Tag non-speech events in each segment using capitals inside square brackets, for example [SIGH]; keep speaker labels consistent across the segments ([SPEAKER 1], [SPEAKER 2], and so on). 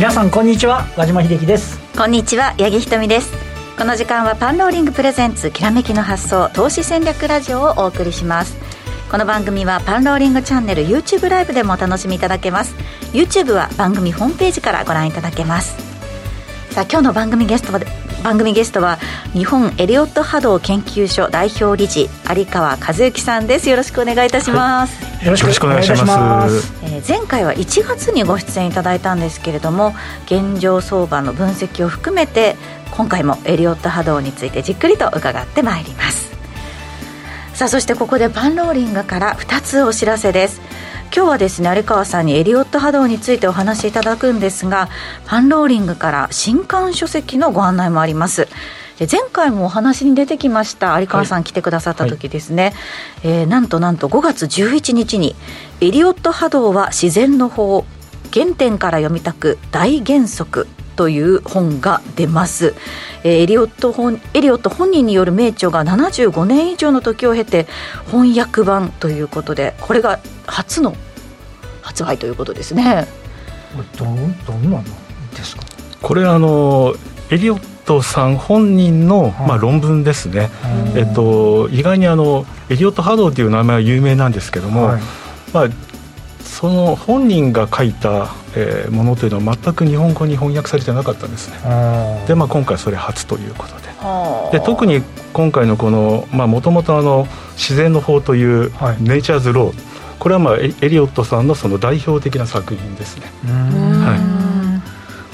[SPEAKER 1] 皆さんこんにちは和島秀樹です。
[SPEAKER 2] こんにちは八木ひとみです。この時間はパンローリングプレゼンツきらめきの発想投資戦略ラジオをお送りします。この番組はパンローリングチャンネル YouTube ライブでもお楽しみいただけます。YouTube は番組ホームページからご覧いただけます。さあ今日の番組ゲスト番組ゲストは日本エリオット波動研究所代表理事有川和幸さんです。よろしくお願いいたします、
[SPEAKER 3] はい、よろしくお願いします。
[SPEAKER 2] えー、前回は1月にご出演いただいたんですけれども現状相場の分析を含めて今回もエリオット波動についてじっくりと伺ってまいります。さあそしてここでパンローリングから2つお知らせです今日はですね有川さんにエリオット波動についてお話しいただくんですがパンローリングから新刊書籍のご案内もあります。前回もお話に出てきました有川さん来てくださった時ですね、はい。はい、えー、なんとなんと5月11日に「エリオット波動は自然の法原点から読みたく大原則」という本が出ます、えー、エリオット本エリオット本人による名著が75年以上の時を経て翻訳版ということでこれが初の発売ということですね。
[SPEAKER 1] どどんなのですか？
[SPEAKER 3] これあのエリオットさん本人の、まあ、論文ですね、えっと、意外にあのエリオット・波動という名前は有名なんですけども、はい、まあ、その本人が書いた、えー、ものというのは全く日本語に翻訳されてなかったんですね。で、まあ、今回それ初ということで。で特に今回のこのもともと自然の法という「ネイチャーズ・ロー」これは、まあ、エリオットさんのその代表的な作品ですね。はい。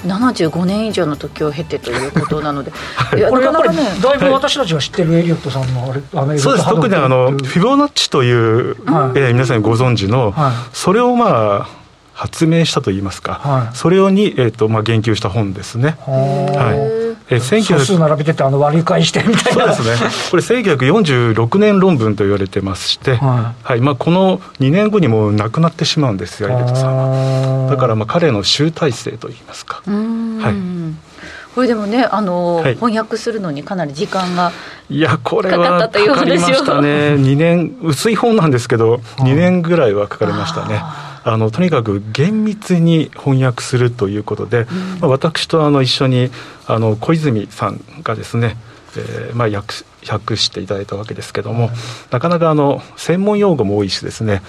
[SPEAKER 2] 75年以上の時を経てということなので、[LAUGHS]
[SPEAKER 1] はい、これやっぱり、ね、だいぶ私たちが知ってるエリオットさんのあれ
[SPEAKER 3] あのそうです。特にあのフィボナッチという、はい、えー、皆さんご存知の、はい、それをまあ発明したといいますか、はい、それをに、えーとまあ、言及した本ですね。はい。
[SPEAKER 1] え素数並べててあの割り返してみたい
[SPEAKER 3] な。そうですね。これ1946年論文と言われてまして、はい、はい、まあ、この2年後にも亡くなってしまうんですよエリトさんは。だからまあ彼の集大成といいますか。はい。
[SPEAKER 2] これでもねあの、はい、翻訳するのにかなり時間が
[SPEAKER 3] いやこれはかかりましたね。2年薄い本なんですけど2年ぐらいはかかりましたねあのとにかく厳密に翻訳するということで、うん、まあ、私とあの一緒にあの小泉さんがですね、えーまあ訳、訳していただいたわけですけども、なかなかあの専門用語も多いしですね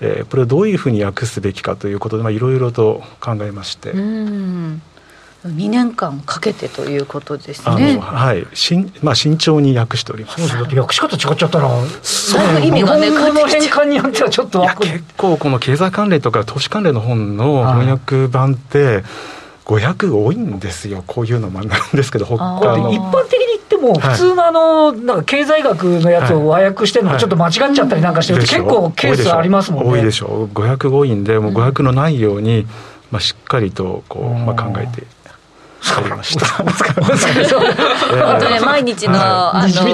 [SPEAKER 3] えー、これをどういうふうに訳すべきかということでいろいろと考えまして。
[SPEAKER 2] うん2年間かけてということですね。
[SPEAKER 3] はい、しんまあ慎重に訳しております。
[SPEAKER 1] そうです。訳し方違っちゃったら、
[SPEAKER 2] そう意味がね、
[SPEAKER 1] 日の変換によってはちょっと
[SPEAKER 3] 結構この経済関連とか投資関連の本の翻訳版って。500多いんですよ、こういうのもあるんですけど、
[SPEAKER 1] 一般的に言っても、普通のあの、なんか経済学のやつを和訳してるのがちょっと間違っちゃったりなんかしてると、結構ケースありますもんね。
[SPEAKER 3] 多いでしょ。う、500多いんで、もう500のないように、まあ、しっかりとこう、まあ、考えてわかりました。
[SPEAKER 2] 本当ね、毎日の、あの、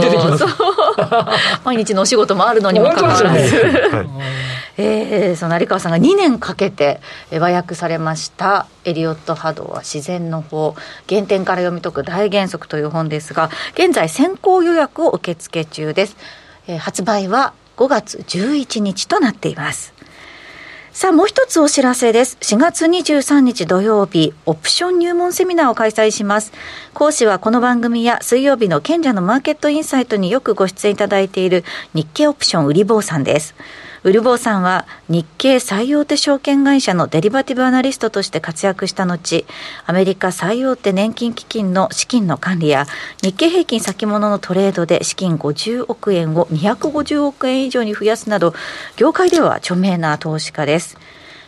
[SPEAKER 2] 毎日のお仕事もあるのにもかかわらず。えー、その有川さんが2年かけて和訳されました「エリオット波動は自然の法原点から読み解く大原則」という本ですが現在先行予約を受付中です、えー、発売は5月11日となっていますさあ、もう一つお知らせです。4月23日土曜日、オプション入門セミナーを開催します。講師はこの番組や水曜日の賢者のマーケットインサイトによくご出演いただいている日経オプション売り坊さんです。ウルボーさんは日経最大手証券会社のデリバティブアナリストとして活躍した後、アメリカ最大手年金基金の資金の管理や日経平均先物のトレードで資金50億円を250億円以上に増やすなど、業界では著名な投資家です。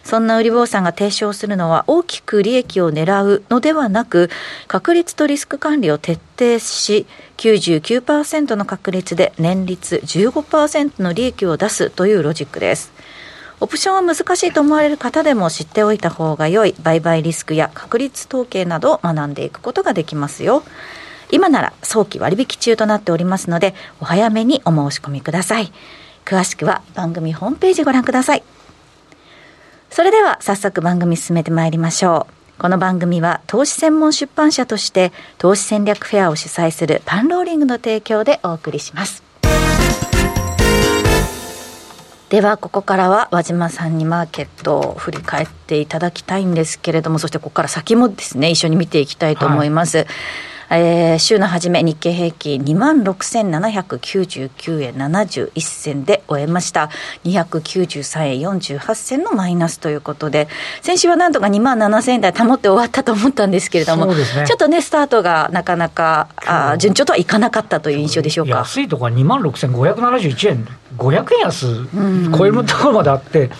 [SPEAKER 2] そんな売り坊さんが提唱するのは大きく利益を狙うのではなく、確率とリスク管理を徹底し、99%の確率で年率15%の利益を出すというロジックです。オプションは難しいと思われる方でも知っておいた方が良い売買リスクや確率統計などを学んでいくことができますよ。今なら早期割引中となっておりますので、お早めにお申し込みください。詳しくは番組ホームページご覧ください。それでは早速番組進めてまいりましょう。この番組は投資専門出版社として投資戦略フェアを主催するパンローリングの提供でお送りします。ではここからは和島さんにマーケットを振り返っていただきたいんですけれどもそしてここから先もですね一緒に見ていきたいと思います。はいえー、週の初め日経平均2万6799円71銭で終えました。293円48銭のマイナスということで先週はなんとか2万7000円台保って終わったと思ったんですけれども、ね、ちょっとねスタートがなかなかあ順調とはいかなかったという印象でしょうか？
[SPEAKER 1] 安いところは2万6571円500円安超えるところまであって、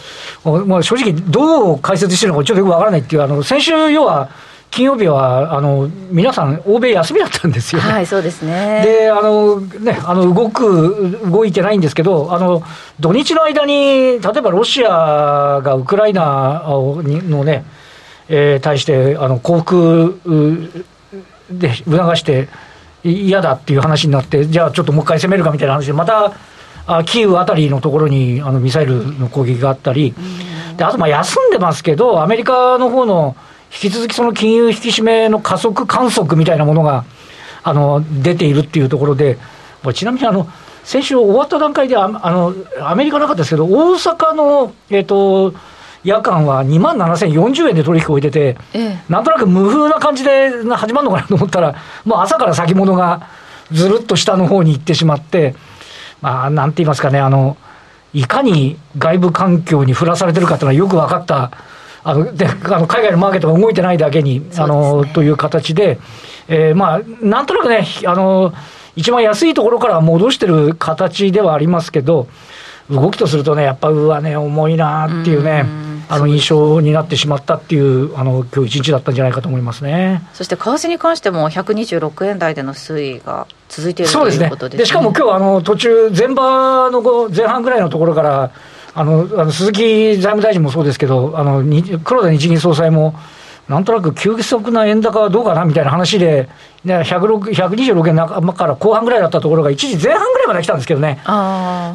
[SPEAKER 1] もう正直どう解説してるのかちょっとよくわからないっていうあの先週要は金曜日はあの皆さん、欧米休みだったんですよ、ね、
[SPEAKER 2] はい、そうですね。
[SPEAKER 1] で、あのね、あの動く、動いてないんですけど、あの土日の間に、例えばロシアがウクライナのね、えー、対してあの降伏で促して嫌だっていう話になって、じゃあちょっともう一回攻めるかみたいな話で、またあキーウあたりのところにあのミサイルの攻撃があったり、であとまあ休んでますけど、アメリカの方の引き続きその金融引き締めの加速観測みたいなものがあの出ているっていうところで、ちなみにあの先週終わった段階であの、アメリカなかったですけど、大阪の、えっ、ー、と、夜間は2万7040円で取引を置いてて、ええ、なんとなく無風な感じで始まるのかなと思ったら、もう朝から先物がずるっと下の方に行ってしまって、まあ、なんて言いますかね、あの、いかに外部環境に振らされてるかというのはよく分かったあのであの海外のマーケットが動いてないだけに、あの、という形で、えー、まあ、なんとなくね、あの一番安いところから戻してる形ではありますけど、動きとするとね、やっぱうわね、重いなっていうね。うあの印象になってしまったっていう、あの今日一日だったんじゃないかと思いますね。
[SPEAKER 2] そして為替に関しても、126円台での推移が続いている
[SPEAKER 1] そうですね、でしかも今日あの途中、前場の前半ぐらいのところから、あのあの鈴木財務大臣もそうですけど、あの黒田日銀総裁も、なんとなく急速な円高はどうかなみたいな話で、ね、126円半ばから後半ぐらいだったところが、一時前半ぐらいまで来たんですけどね、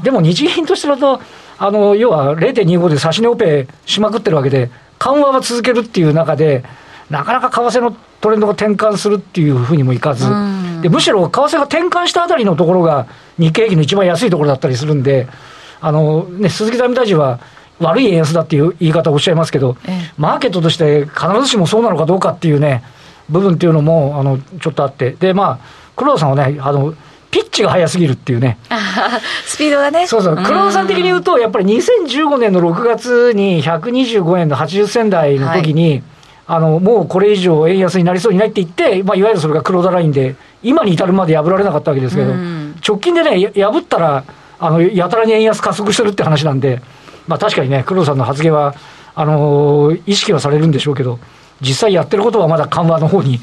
[SPEAKER 1] でも日銀としてだと、あの要は0.25で指し値オペしまくってるわけで、緩和は続けるっていう中で、なかなか為替のトレンドが転換するっていうふうにもいかず、でむしろ為替が転換したあたりのところが、日経平均の一番安いところだったりするんで、あのね、鈴木財務大臣は、悪い円安だっていう言い方をおっしゃいますけど、ええ、マーケットとして必ずしもそうなのかどうかっていうね、部分っていうのもあのちょっとあって、で、まあ、黒田さんはね、あのピッチが速すぎるっていうね。
[SPEAKER 2] スピードがね。
[SPEAKER 1] そうそう。黒田さん的に言うと、やっぱり2015年の6月に125円の80銭台の時に、はい、あの、もうこれ以上円安になりそうにないって言って、まあ、いわゆるそれが黒田ラインで、今に至るまで破られなかったわけですけど、直近でね、破ったら、あのやたらに円安加速してるって話なんで、まあ、確かにね、黒田さんの発言はあの意識はされるんでしょうけど、実際やってることはまだ緩和の方に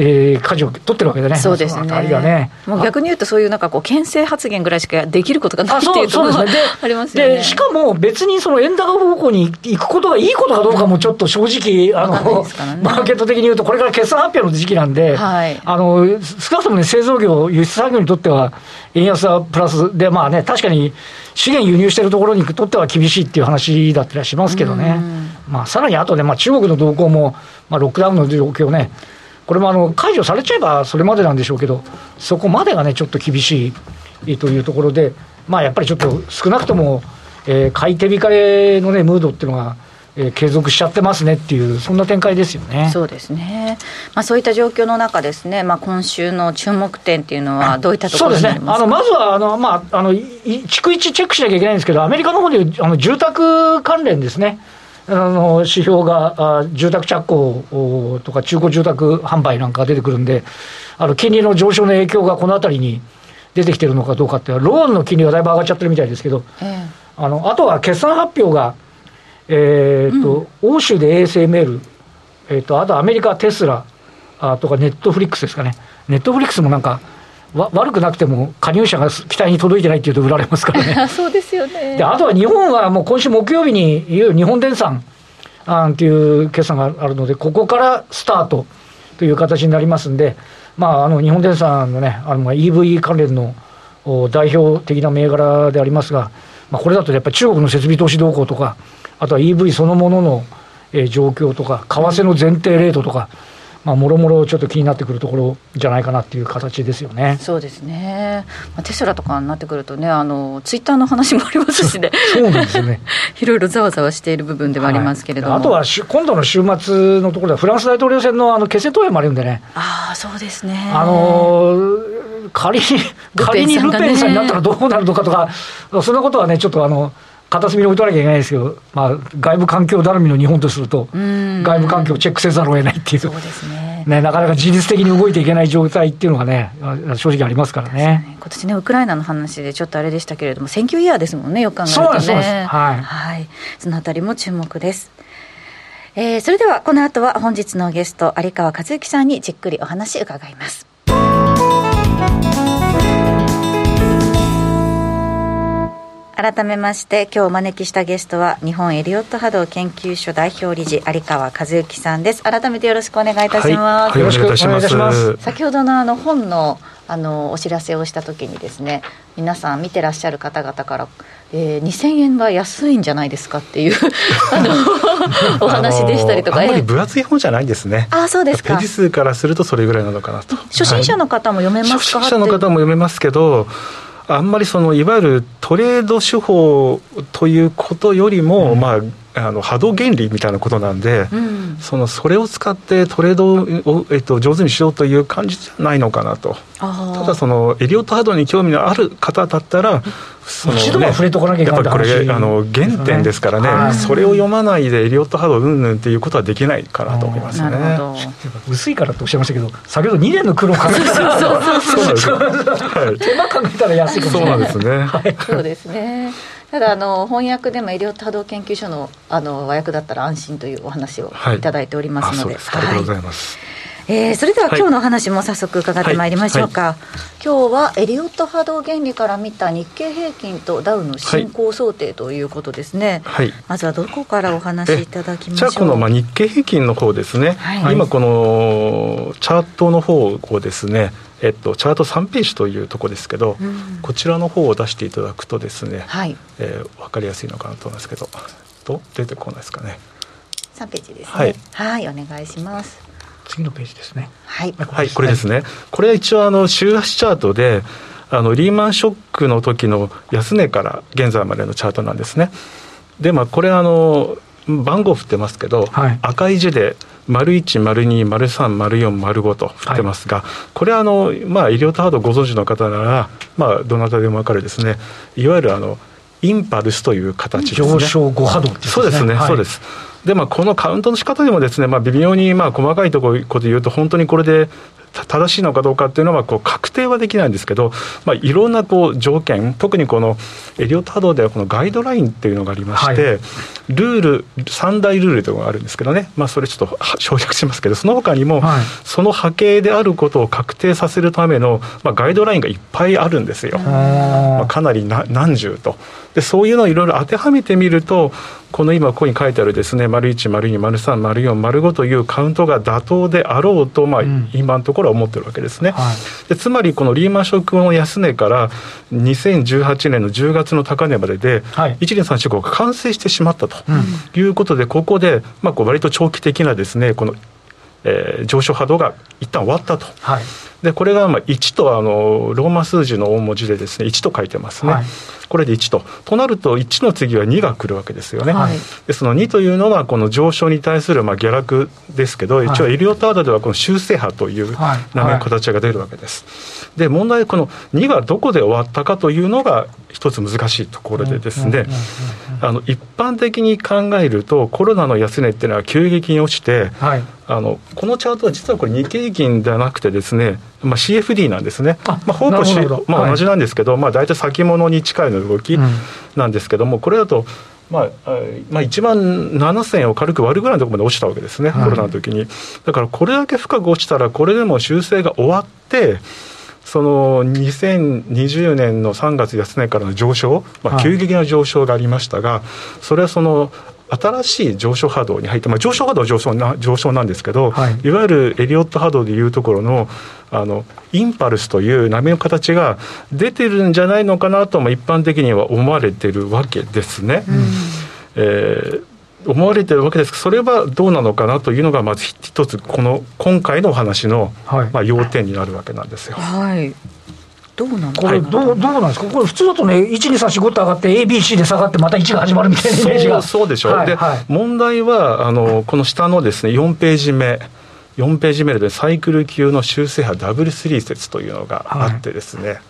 [SPEAKER 1] えー、舵を取ってるわけでね、
[SPEAKER 2] そうですね、ね。もう逆に言うと、そういうなんかこう、牽制発言ぐらいしかできることがない [LAUGHS] っていうところが [LAUGHS] ありますよね。
[SPEAKER 1] でしかも別にその円高方向に行くことがいいことかどうかもちょっと正直、あの、ね、マーケット的に言うと、これから決算発表の時期なんで、はい、あの少なくともね、製造業、輸出産業にとっては、円安はプラスで、まあね、確かに資源輸入してるところにとっては厳しいっていう話だったりしますけどね、まあ、さらにあとで、まあ、中国の動向も、まあ、ロックダウンの状況ね、これもあの解除されちゃえばそれまでなんでしょうけど、そこまでがね、ちょっと厳しいというところで、まあ、やっぱりちょっと少なくとも、えー、買い手控えの、ね、ムードっていうのが、えー、継続しちゃってますねっていう、そんな展開ですよね。
[SPEAKER 2] そうですね、まあ、そういった状況の中ですね、まあ、今週の注目点っていうのは、どういったところになりますか、ね、あの
[SPEAKER 1] まずはあの、まあ、あの逐一チェックしなきゃいけないんですけど、アメリカの方であの住宅関連ですね。あの指標が住宅着工とか中古住宅販売なんかが出てくるんで、あの金利の上昇の影響がこのあたりに出てきてるのかどうかって、ローンの金利がだいぶ上がっちゃってるみたいですけど、えー、あのあとは決算発表が、えーと、うん、欧州で ASML、えーと、あとアメリカ、テスラあとかネットフリックスですかね、ネットフリックスもなんか、わ悪くなくても加入者が期待に届いてないっていうと売られますからね。[LAUGHS]
[SPEAKER 2] そうですよね
[SPEAKER 1] であとは日本はもう今週木曜日にいわゆる日本電産あっていう決算があるので、ここからスタートという形になりますんで、まあ、あの日本電産のね、あの EV 関連の代表的な銘柄でありますが、まあ、これだとやっぱり中国の設備投資動向とか、あとは EV そのものの、えー、状況とか、為替の前提レートとか、まあ、もろもろちょっと気になってくるところじゃないかなっていう形ですよね。
[SPEAKER 2] そうですね。まあ、テスラとかになってくるとね、あのツイッターの話もありますしね。
[SPEAKER 1] そうなんですよね。[LAUGHS]
[SPEAKER 2] いろいろざわざわしている部分ではありますけれども。
[SPEAKER 1] はい、あとは今度の週末のところではフランス大統領選のあの決選投票もあるんでね。
[SPEAKER 2] ああ、そうですね。
[SPEAKER 1] あのー、仮に仮にルペンさんになったらどうなるのかとか、そんなことはねちょっとあの。片隅に置いとかなきゃいけないですけど、まあ、外部環境頼みの日本とすると、外部環境をチェックせざるを得ないっていう、そうですね。ねなかなか自律的に動いていけない状態っていうのがね、正直ありますからね。
[SPEAKER 2] 今年ね、ウクライナの話でちょっとあれでしたけれども、選挙イヤーですもんね、よく考えるとね。そうですはい、はい、そのあたりも注目です。えー、それではこの後は本日のゲスト有川和幸さんにじっくりお話伺います。改めまして今日お招きしたゲストは日本エリオット波動研究所代表理事有川和幸さんです。改めてよろしくお願いいたします、はい、
[SPEAKER 1] よろしくお願いいたします。
[SPEAKER 2] 先ほどのあの本のあのお知らせをした時にですね皆さん見てらっしゃる方々からえー、2000円は安いんじゃないですかっていう [LAUGHS] あのお話でしたりとか、
[SPEAKER 3] あまり分厚い本じゃないんですね。
[SPEAKER 2] あそうですか。
[SPEAKER 3] ページ数からするとそれぐらいなのかなと。
[SPEAKER 2] 初心者の方も読めますか、
[SPEAKER 3] はい、初心者の方も読めますけどあんまりそのいわゆるトレード手法ということよりも、うん、まああの波動原理みたいなことなんで、うん、そのそれを使ってトレードを、えっと、上手にしようという感じじゃないのかなと。ただそのエリオット波動に興味のある方だったら
[SPEAKER 1] その、ね、一度は触れとかなきゃいけない
[SPEAKER 3] やっぱりこれあの原点ですからね、はい、それを読まないでエリオット波動うんぬんっていうことはできないかなと思いますね。
[SPEAKER 1] 薄いからっておっしゃいましたけど先ほど2年の苦労考えたらそうなんです。手間考えたら安いかもしれない。
[SPEAKER 3] そうなんですね、
[SPEAKER 2] そうですねただあの翻訳でもエリオット波動研究所のあの和訳だったら安心というお話をい。ただいておりますので、
[SPEAKER 3] はい、ありがとうございます、
[SPEAKER 2] えー、それでは今日のお話も早速伺ってまいりましょうか、はい。はい、今日はエリオット波動原理から見た日経平均とダウの進行想定ということですね、はい、まずはどこからお話しいただきましょう？
[SPEAKER 3] じゃあこのまあ日経平均の方ですね、今このチャートの方をですねえっと、チャート3ページというところですけど、うん、こちらの方を出していただくとですね、はい。えー、分かりやすいのかなと思いますけどと出てこないですかね。
[SPEAKER 2] 3ページですね。はい、はい、お願いします。
[SPEAKER 1] 次のページですね。
[SPEAKER 2] はい、
[SPEAKER 3] はい、これですね。これは一応あの週足チャートであのリーマンショックの時の安値から現在までのチャートなんですね。でまあこれあの番号振ってますけど、はい、赤い字で丸1、丸2、丸3、丸4、丸5と振ってますが、はい、これはあの、まあ、医療タードご存知の方なら、まあ、どなたでも分かるですね、いわゆるあのインパルスという形ですね。
[SPEAKER 1] 上昇5波動、ね、
[SPEAKER 3] そうですね、はい、そうです。で、まあ、このカウントの仕方でもですね、まあ、微妙にまあ細かいところこと言うと、本当にこれで正しいのかどうかっていうのはこう確定はできないんですけど、まあ、いろんなこう条件特にこのエリオット波動ではこのガイドラインっていうのがありまして、はい、ルール三大ルールというのがあるんですけどね、まあ、それちょっと [LAUGHS] 省略しますけどその他にも、その波形であることを確定させるための、まあ、ガイドラインがいっぱいあるんですよ、まあ、かなり何十と。でそういうのをいろいろ当てはめてみるとこの今ここに書いてあるですね丸1丸2丸3丸4丸5というカウントが妥当であろうと、まあ、今のところは思ってるわけですね、はい、でつまりこのリーマンショックの安値から2018年の10月の高値までで、はい、1.345が完成してしまったということで、ここで、まあ、こう割と長期的なですねこのえー、上昇波動が一旦終わったと、はい、でこれがまあ1とあのローマ数字の大文字でですね1と書いてますね、はい、これで1と。となると、1の次は2が来るわけですよね。はい、でその2というのが、この上昇に対するまあ下落ですけど、一応、エリオタードではこの修正波という名前、形が出るわけです。で、問題、この2がどこで終わったかというのが、一つ難しいところでですね、あの一般的に考えると、コロナの安値っていうのは急激に落ちて、はい、あのこのチャートは実はこれ、日経平均ではなくてですね、まあ、CFD なんですね、まあ、ほぼ、まあ、同じなんですけど、はい、まあ、大体先物に近いの動きなんですけども、これだと、まあまあ、1万7000円を軽く割るぐらいのところまで落ちたわけですね、はい、コロナの時に。だからこれだけ深く落ちたら、これでも修正が終わって、その2020年の3月安値からの上昇、まあ、急激な上昇がありましたが、はい、それはその新しい上昇波動に入って、まあ、上昇波動は上昇な上昇なんですけど、はい、いわゆるエリオット波動でいうところのあのインパルスという波の形が出てるんじゃないのかなとも一般的には思われてるわけですね。うん、えー思思われてるわけですそれはどうなのかなというのがまず一つこの今回のお話の、はい、まあ、要点になるわけなんですよ。
[SPEAKER 2] はいどうなん
[SPEAKER 1] これどう、どうなんですか、これ、普通だとね、1、2、3、4、5って上がって、A、B、C で下がって、また1が始まるみたいなイメージが。
[SPEAKER 3] そうでしょう、はい、で、はい、問題はあの、この下のですね4ページ目、4ページ目でサイクル級の修正波ダブルスリー説というのがあってですね、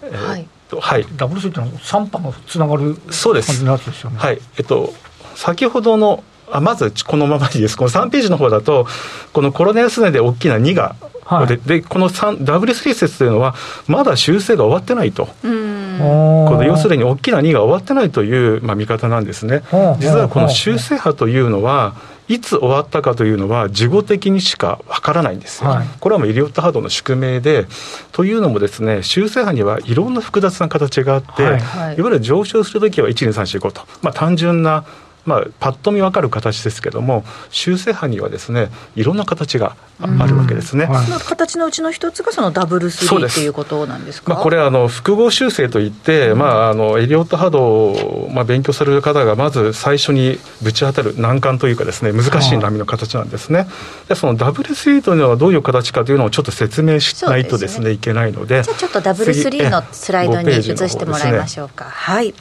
[SPEAKER 3] はい、
[SPEAKER 1] えー、はい、ダブルスリーってのは3波のつながる
[SPEAKER 3] そうです、
[SPEAKER 1] ね、
[SPEAKER 3] はい。えっと、先ほどのあまずこのままいいです、この3ページの方だと、このコロナ安値で大きな2がはい、ででこの W3 説というのは、まだ修正が終わってないと、この要するに大きな2が終わってないという、まあ、見方なんですね。実はこの修正波というのは、いつ終わったかというのは、事後的にしかわからないんですよ、はい、これはもうイリオット波動の宿命で、というのもですね、修正波にはいろんな複雑な形があって、はい、い。わゆる上昇するときは1、2、3、4、5と、まあ、単純なまあ、パッと見分かる形ですけども修正波にはですねいろんな形があるわけですね、
[SPEAKER 2] はい、形のうちの一つがそのダブルスリーっていうことなんですか？
[SPEAKER 3] まあ、これあの複合修正といって、うん、まあ、あのエリオット波動を、まあ、勉強される方がまず最初にぶち当たる難関というかですね難しい波の形なんですね、でそのダブルスリーというのはどういう形かというのをちょっと説明しないとですね、ね、いけないので
[SPEAKER 2] じゃあちょっとダブルスリーのスライドに移してもらいましょうか、ね、はい。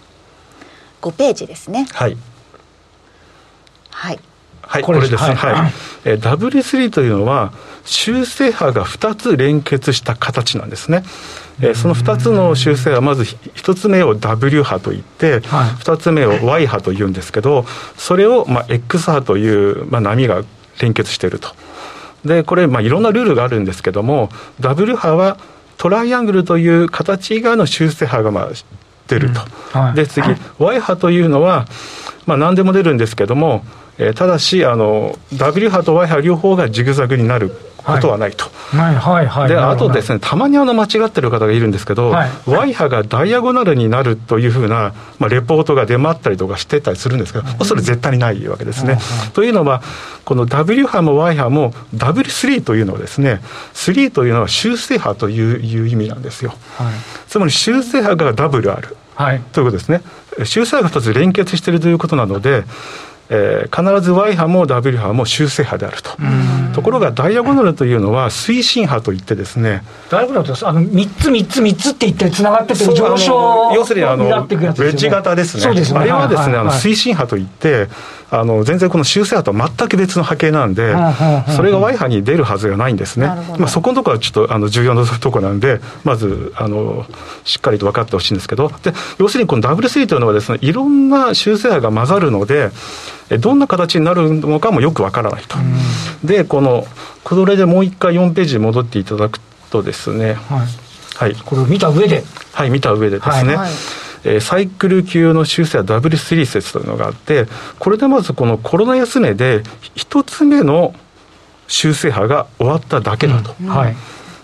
[SPEAKER 2] 5ページですね。
[SPEAKER 3] はい
[SPEAKER 2] はい。
[SPEAKER 3] はい、これです。ね、はい、はい、えー、W3 というのは、修正波が2つ連結した形なんですね。えー、その2つの修正はまず1つ目を W 波といって、はい、2つ目を Y 波というんですけどそれをまあ X 波という、まあ、波が連結していると。でこれまあいろんなルールがあるんですけども W 波はトライアングルという形以外の修正波がまあ出ると、うん。はい、で次 Y 波というのはまあ何でも出るんですけどもえー、ただしあの W 波と Y 波両方がジグザグになることはないと。
[SPEAKER 1] はい。はい。はい、
[SPEAKER 3] であとですねたまにあの間違ってる方がいるんですけど、はい、Y 波がダイアゴナルになるというふうな、まあ、レポートが出回ったりとかしてたりするんですけど、うん、それ絶対にないわけですね。うん、というのはこの W 波も Y 波も W3 というのはですね3というのは修正波といういう意味なんですよ。はい、つまり修正波がダブルある、はい、ということですね。修正波が2つ連結しているということなのでえー、必ず Y 波も W 波も修正波であると。ところがダイアゴナルというのは推進波といってですね
[SPEAKER 1] ダイアゴナルってあの3つ3つ3つって言ってつながってて上昇
[SPEAKER 3] 要するにあのウェッジ型ですね。ね。あれはですね、あの推進波といってあの全然この修正波と全く別の波形なんで、それが Y 波に出るはずがないんですね、まあ、そこのところはちょっとあの重要なところなんで、まずあのしっかりと分かってほしいんですけど、で要するにこの W3 というのはです、ね、いろんな修正波が混ざるので、どんな形になるのかもよく分からないと。でこのこれでもう一回4ページに戻っていただくとですね、はい、
[SPEAKER 1] はい、これを見た上で。
[SPEAKER 3] はい見た上でですね、はいえー、サイクル級の修正は W3 説というのがあって、これでまずこのコロナ安値で一つ目の修正波が終わっただけだと。うん。はい、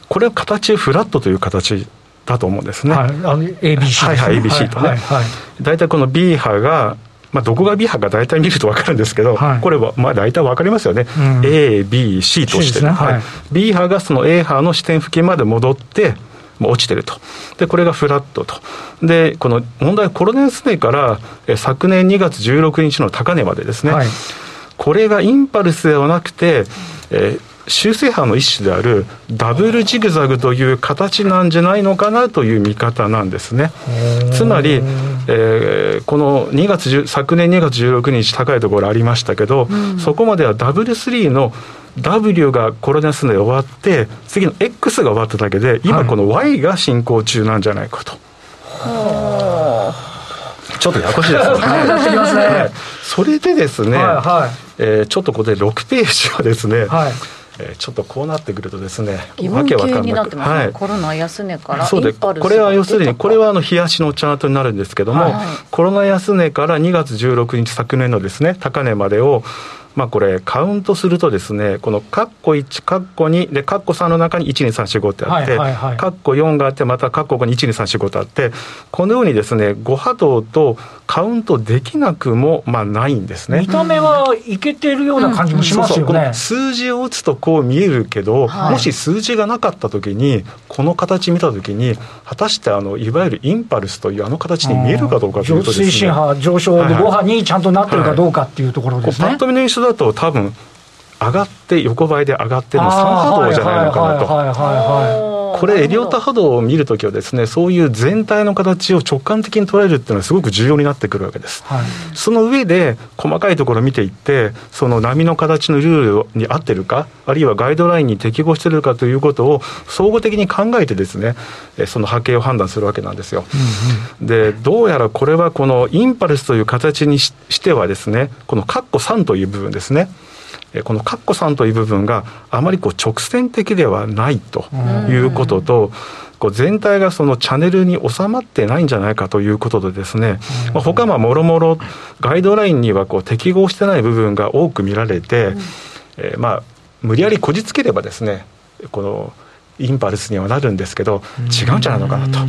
[SPEAKER 3] これは形フラットという形だと思うんですね。はい、
[SPEAKER 1] ABC、
[SPEAKER 3] はいはい、ABC とね。はいはい、大体この B 波がまあ、どこが B 波か大体見ると分かるんですけど、はい、これはまあ大体分かりますよね、うん、A、B、C として、ね。はい、B 波がその A 波の支点付近まで戻って、落ちてると。で、これがフラットと。で、この問題はコロナ安値からえ昨年2月16日の高値までですね、はい、これがインパルスではなくて、えー、修正波の一種であるダブルジグザグという形なんじゃないのかなという見方なんですね。つまり、えー、この2月昨年2月16日高いところありましたけど、うん、そこまではダブル3の W がコロナ数で終わって次の X が終わっただけで今この Y が進行中なんじゃないかと。はい、ちょっとややこしいですね。はい、それでですね、はいはい、えー、ちょっとここで6ページはですね、はい。えー、ちょっとこうなってくるとですね、
[SPEAKER 2] わけわかんなく、はい、コロナ安値から
[SPEAKER 3] そうでこれは要するにこれはあの冷やしのチャートになるんですけども、はい、コロナ安値から2月16日昨年のですね高値までをまあ、これ、カウントするとですね、このカッコ1、カッコ2、で、カッコ3の中に1、2、3、4、5ってあって、カッコ4があって、またカッコ5に1、2、3、4、5とあって、このようにですね、誤波動とカウントできなくも、まあ、ないんですね。
[SPEAKER 1] 見た目はいけてるような感じもしますよね。うんうん、
[SPEAKER 3] 数字を打つとこう見えるけど、はい、もし数字がなかったときに、この形見たときに、果たしてあのいわゆるインパルスというあの形に見えるかどうかというとですね。推
[SPEAKER 1] 進波上昇で5波にちゃんとなってるかどうかっていうところですね。
[SPEAKER 3] はい、パッと見の印象だと多分上がって横ばいで上がっての3波動じゃないのかなと。これエリオット波動を見るときはですねそういう全体の形を直感的に捉えるっていうのはすごく重要になってくるわけです、はい、その上で細かいところを見ていってその波の形のルールに合ってるかあるいはガイドラインに適合してるかということを総合的に考えてですねその波形を判断するわけなんですよ、うんうん、でどうやらこれはこのインパルスという形にしてはですねこのカッコ3という部分ですねこのカッコさんという部分があまりこう直線的ではないということと、こう全体がそのチャンネルに収まってないんじゃないかということでですね、まあ、他はもろもろガイドラインにはこう適合してない部分が多く見られて、えー、まあ無理やりこじつければですねこのインパルスにはなるんですけど違うんじゃないのかなと。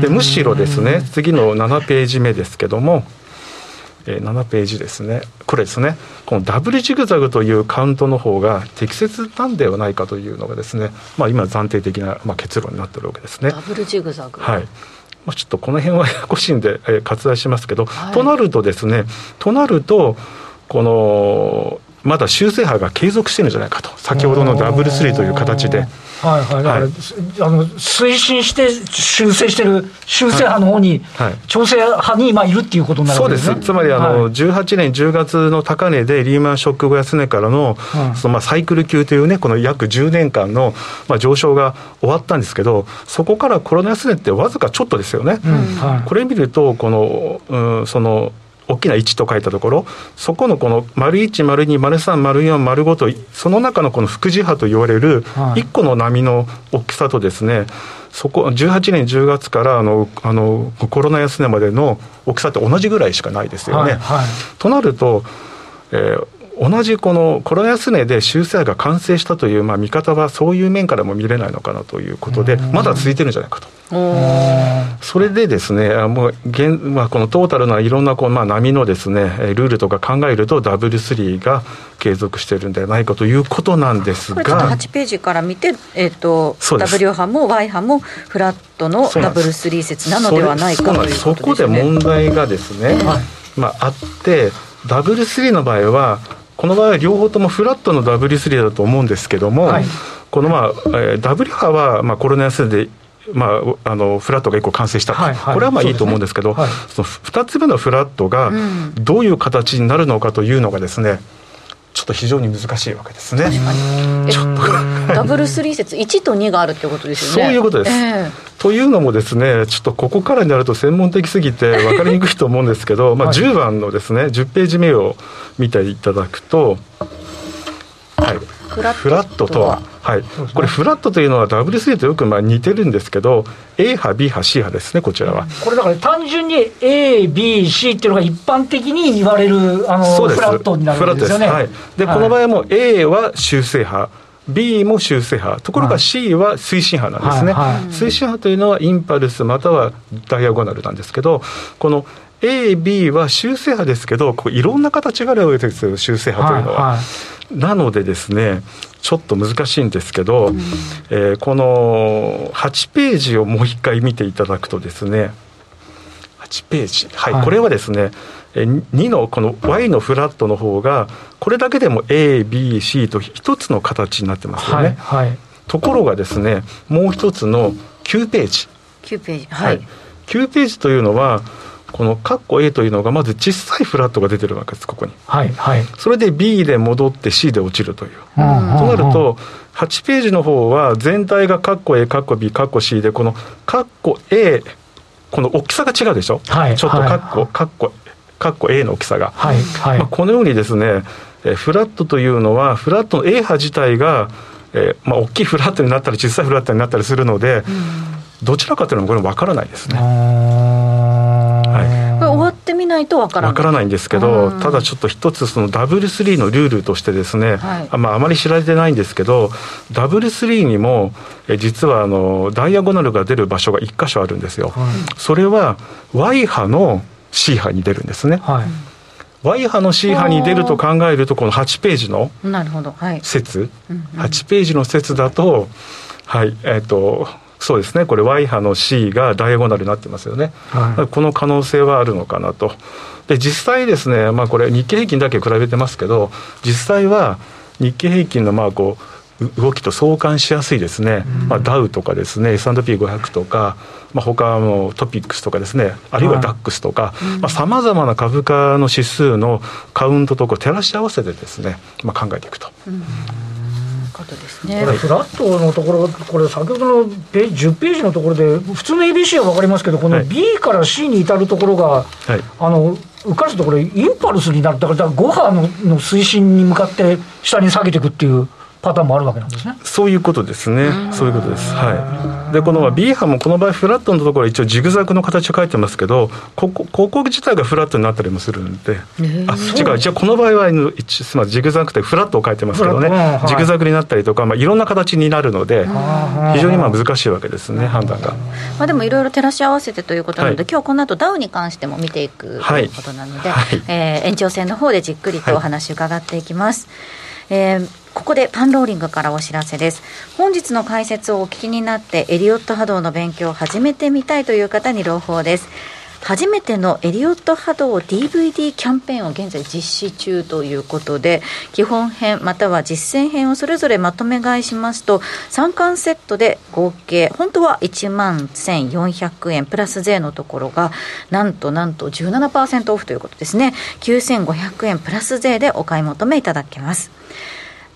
[SPEAKER 3] でむしろですね次の7ページ目ですけどもえー、7ページですね。これですね。このダブルジグザグというカウントの方が適切なんではないかというのがですね、まあ、今暫定的な、まあ、結論になってるわけですね。
[SPEAKER 2] ダブルジグザグ。
[SPEAKER 3] はい。まあ、ちょっとこの辺はややこしいんで、えー、割愛しますけど、はい、となるとですねとなるとこのまだ修正波が継続してるんじゃないかと。先ほどのダブルスリーという形で。
[SPEAKER 1] はいはい、だから、はい、あの推進して修正してる修正派の方に、はい、調整派に今いるっていうことになる
[SPEAKER 3] わけですね。そうです。つまりあの、はい、18年10月の高値でリーマンショック後安値からの、うん、そのまあサイクル級というねこの約10年間のまあ上昇が終わったんですけど、そこからコロナ安値ってわずかちょっとですよね。うん。はい、これ見るとこの、うん、その大きな1と書いたところ、そこのこの丸1、丸2、丸3、丸4、丸5と、その中のこの副次波と言われる1個の波の大きさとですね、そこ18年10月からあのあのコロナ安値までの大きさって同じぐらいしかないですよね。はいはい、となると、えー、同じこのコロナ安値で修正が完成したという、まあ、見方はそういう面からも見れないのかなということで、まだ続いてるんじゃないかと。それでですね、もう現まあ、このトータルないろんなこう、まあ、波のですねルールとか考えると、ダブルスリーが継続してるんではないかということなんですが、これちょっと
[SPEAKER 2] 8ページから見て、えーと、W 波も Y 波もフラットのダブルスリー説なのではないかということです、ね、
[SPEAKER 3] そこで問題がですね、まあ、あって、ダブルスリーの場合は、この場合は両方ともフラットの W3 だと思うんですけども、はい、この、まあえー、W 波は、まあ、コロナ安でまあ、あのフラットが1個完成した、はいはい、これはまあいいと思うんですけど、そ、ねはい、その2つ目のフラットがどういう形になるのかというのがですね、ちょっと非常に難しいわけですね。
[SPEAKER 2] ちょっとダブルスリー説1と2があるってことですよ
[SPEAKER 3] ね。そういうことです。えー、というのもですね、ちょっとここからになると専門的すぎて分かりにくいと思うんですけど、[LAUGHS] まあ10番のですね、10ページ目を見ていただくと、はい、フラットとは、はい、これ、フラットというのは W3 とよくまあ似てるんですけど、A 波、B 波、C 波ですね、こちらは。
[SPEAKER 1] これだから単純に A、B、C っていうのが一般的に言われるあのフラットになるんですよね。
[SPEAKER 3] はい、で、この場合も A は修正波。B も修正波、ところが C は推進波なんですね、はい。はい、推進波というのはインパルスまたはダイアゴナルなんですけど、この A、B は修正波ですけど、こういろんな形があるわけですよ、修正波というのは。はい。はい、なのでですね、ちょっと難しいんですけど、うん、えー、この8ページをもう一回見ていただくとですね、8ページ、はい、はい、これはですね、2のこの y のフラットの方がこれだけでも ABC と一つの形になってますよね、はいはい、ところがですねもう一つの9ページ。
[SPEAKER 2] 9ページはい、はい、
[SPEAKER 3] 9ページというのはこのカッコ A というのがまず小さいフラットが出てるわけですここに、はいはい、それで B で戻って C で落ちるという、となると8ページの方は全体がカッコ A カッコ B カッコ C でこのカッコ A この大きさが違うでしょ、はい、ちょっとカッコ、はい、カッコカッコ A の大きさが、はいはい。まあ、このようにですねフラットというのはフラットの A 波自体が、えーまあ、大きいフラットになったり小さいフラットになったりするので、うん、どちらかというのはこれ分からないですね。
[SPEAKER 2] っってみないとわから
[SPEAKER 3] ない。わからないんですけど、ただちょっと一つそのダブルスリーのルールとしてですね、はい、あまあ、あまり知られてないんですけどダブルスリーにもえ実はあのダイアゴナルが出る場所が1箇所あるんですよ、はい、それは Y 波の C 波に出るんですね、はい。Y 波の C 波に出ると考えるとこの8ページの説、はい、8ページの説だとはいえっ、ー、とそうですね。これ Y 波の C がダイアゴナルになってますよね、はい、この可能性はあるのかなと。で実際ですね、まあ、これ日経平均だけ比べてますけど実際は日経平均のまあこう動きと相関しやすいですね、うん、まあ、ダウとかですね S&P500 とか、まあ、他のトピックスとかですねあるいはダックスとかさまざ、まな株価の指数のカウントとこう照らし合わせてですね、まあ、考えていくと。うん
[SPEAKER 1] ことですね。これ、フラットのところ、これ、先ほどのペ10ページのところで、普通の ABC は分かりますけど、この B から C に至るところが、はい、あのうっかりするとこれ、インパルスになる、だから5波のの推進に向かって下に下げていくっていう。パターンもあるわけなんですね。
[SPEAKER 3] そういうことですね。そういうことです。はい。で、この B 波もこの場合フラットのところは一応ジグザグの形を書いてますけど、ここ、ここ自体がフラットになったりもするんで、あ、違う、じゃあこの場合は、すみまジグザグってフラットを書いてますけどね、はい、ジグザグになったりとか、まあ、いろんな形になるので、非常にまあ難しいわけですね、判断が。
[SPEAKER 2] まあ、でもいろいろ照らし合わせてということなので、はい、今日この後ダウに関しても見ていくということなので、はい、えー、延長戦の方でじっくりとお話伺っていきます。はい、えーここでパンローリングからお知らせです。本日の解説をお聞きになってエリオット波動の勉強を始めてみたいという方に朗報です。初めてのエリオット波動 DVD キャンペーンを現在実施中ということで基本編または実践編をそれぞれまとめ買いしますと3巻セットで合計本当は1万1400円プラス税のところがなんとなんと17%オフということですね。9500円プラス税でお買い求めいただけます。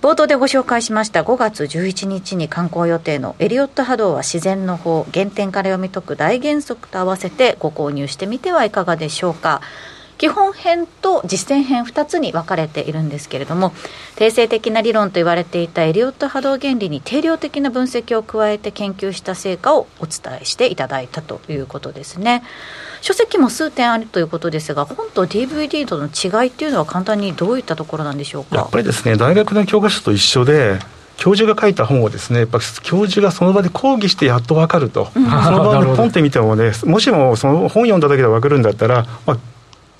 [SPEAKER 2] 冒頭でご紹介しました5月11日に刊行予定のエリオット波動は自然の法原点から読み解く大原則と合わせてご購入してみてはいかがでしょうか基本編と実践編2つに分かれているんですけれども定性的な理論と言われていたエリオット波動原理に定量的な分析を加えて研究した成果をお伝えしていただいたということですね。書籍も数点あるということですが本と DVD との違いっていうのは簡単にどういったところなんでしょうか？
[SPEAKER 3] やっぱりですね大学の教科書と一緒で教授が書いた本をですねやっぱ教授がその場で講義してやっと分かると、うん、[LAUGHS] その場でポンって見てもね [LAUGHS] もしもその本読んだだけで分かるんだったら、まあ、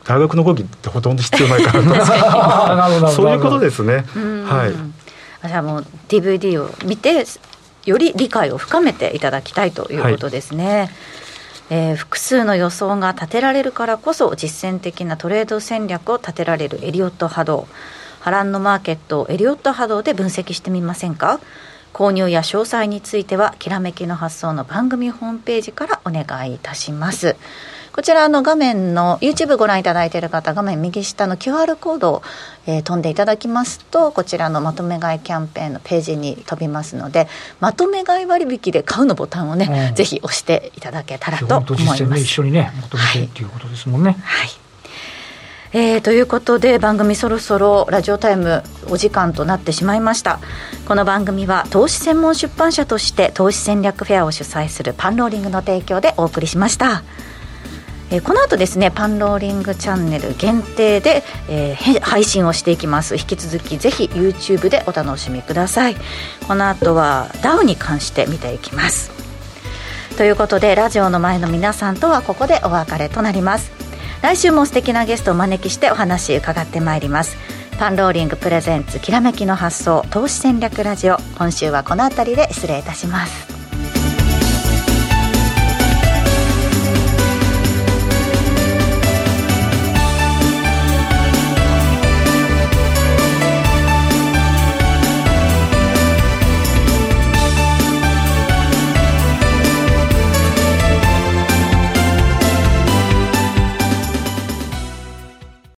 [SPEAKER 3] 大学の講義ってほとんど必要ないか [LAUGHS] なとそういうことですね。はい。
[SPEAKER 2] じゃあもう DVD を見てより理解を深めていただきたいということですね。はいえー、複数の予想が立てられるからこそ実践的なトレード戦略を立てられるエリオット波動。波乱のマーケットをエリオット波動で分析してみませんか？購入や詳細についてはきらめきの発想の番組ホームページからお願いいたします。こちらの画面の YouTube ご覧いただいている方画面右下の QR コードを、えー、飛んでいただきますとこちらのまとめ買いキャンペーンのページに飛びますのでまとめ買い割引で買うのボタンをね、うん、ぜひ押していただけたらと思います。
[SPEAKER 1] 一緒にねまとめてっていうことですもんね。
[SPEAKER 2] はい、はい。えー、ということで番組そろそろラジオタイムお時間となってしまいました。この番組は投資専門出版社として投資戦略フェアを主催するパンローリングの提供でお送りしましたえー、この後ですねパンローリングチャンネル限定で、えー、配信をしていきます。引き続きぜひ YouTube でお楽しみください。この後はダウに関して見ていきます。ということでラジオの前の皆さんとはここでお別れとなります。来週も素敵なゲストをお招きしてお話伺ってまいります。パンローリングプレゼンツきらめきの発想投資戦略ラジオ。今週はこの辺りで失礼いたします。